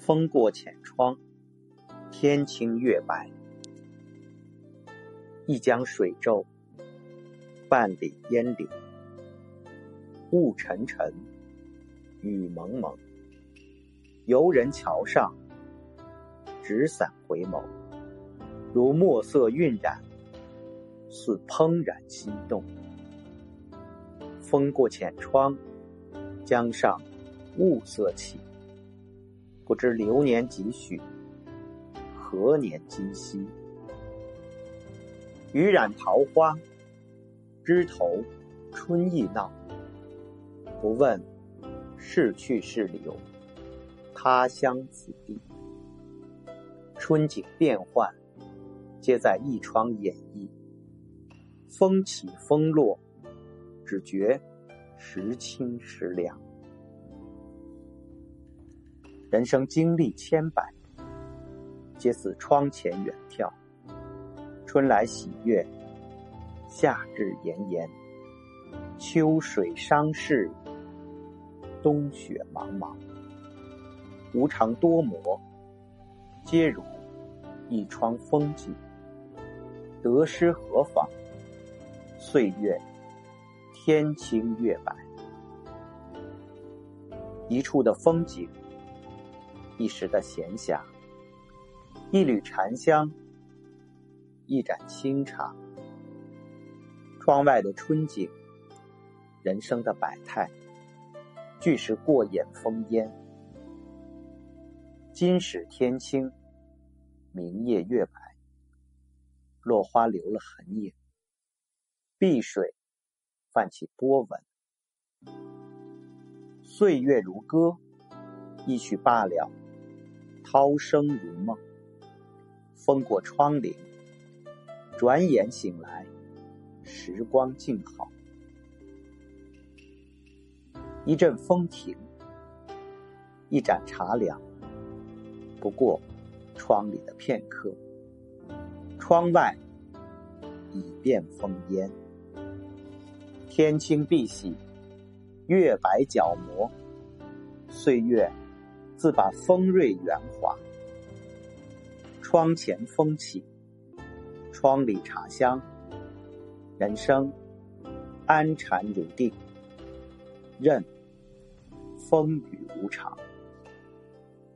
风过浅窗，天清月白。一江水皱，半里烟柳。雾沉沉，雨蒙蒙。游人桥上，纸伞回眸，如墨色晕染，似怦然心动。风过浅窗，江上雾色起。不知流年几许，何年今夕？雨染桃花，枝头春意闹。不问是去是留，他乡此地。春景变幻，皆在一窗演绎。风起风落，只觉时清时凉。人生经历千百，皆似窗前远眺。春来喜悦，夏至炎炎，秋水伤逝，冬雪茫茫。无常多磨，皆如一窗风景。得失何妨？岁月天清月白，一处的风景。一时的闲暇，一缕禅香，一盏清茶，窗外的春景，人生的百态，俱是过眼风烟。今始天清，明夜月白，落花留了痕影，碧水泛起波纹，岁月如歌，一曲罢了。涛声如梦，风过窗棂，转眼醒来，时光静好。一阵风停，一盏茶凉，不过窗里的片刻。窗外已变风烟，天清碧玺，月白角磨，岁月。自把锋锐圆滑，窗前风起，窗里茶香，人生安禅如定，任风雨无常。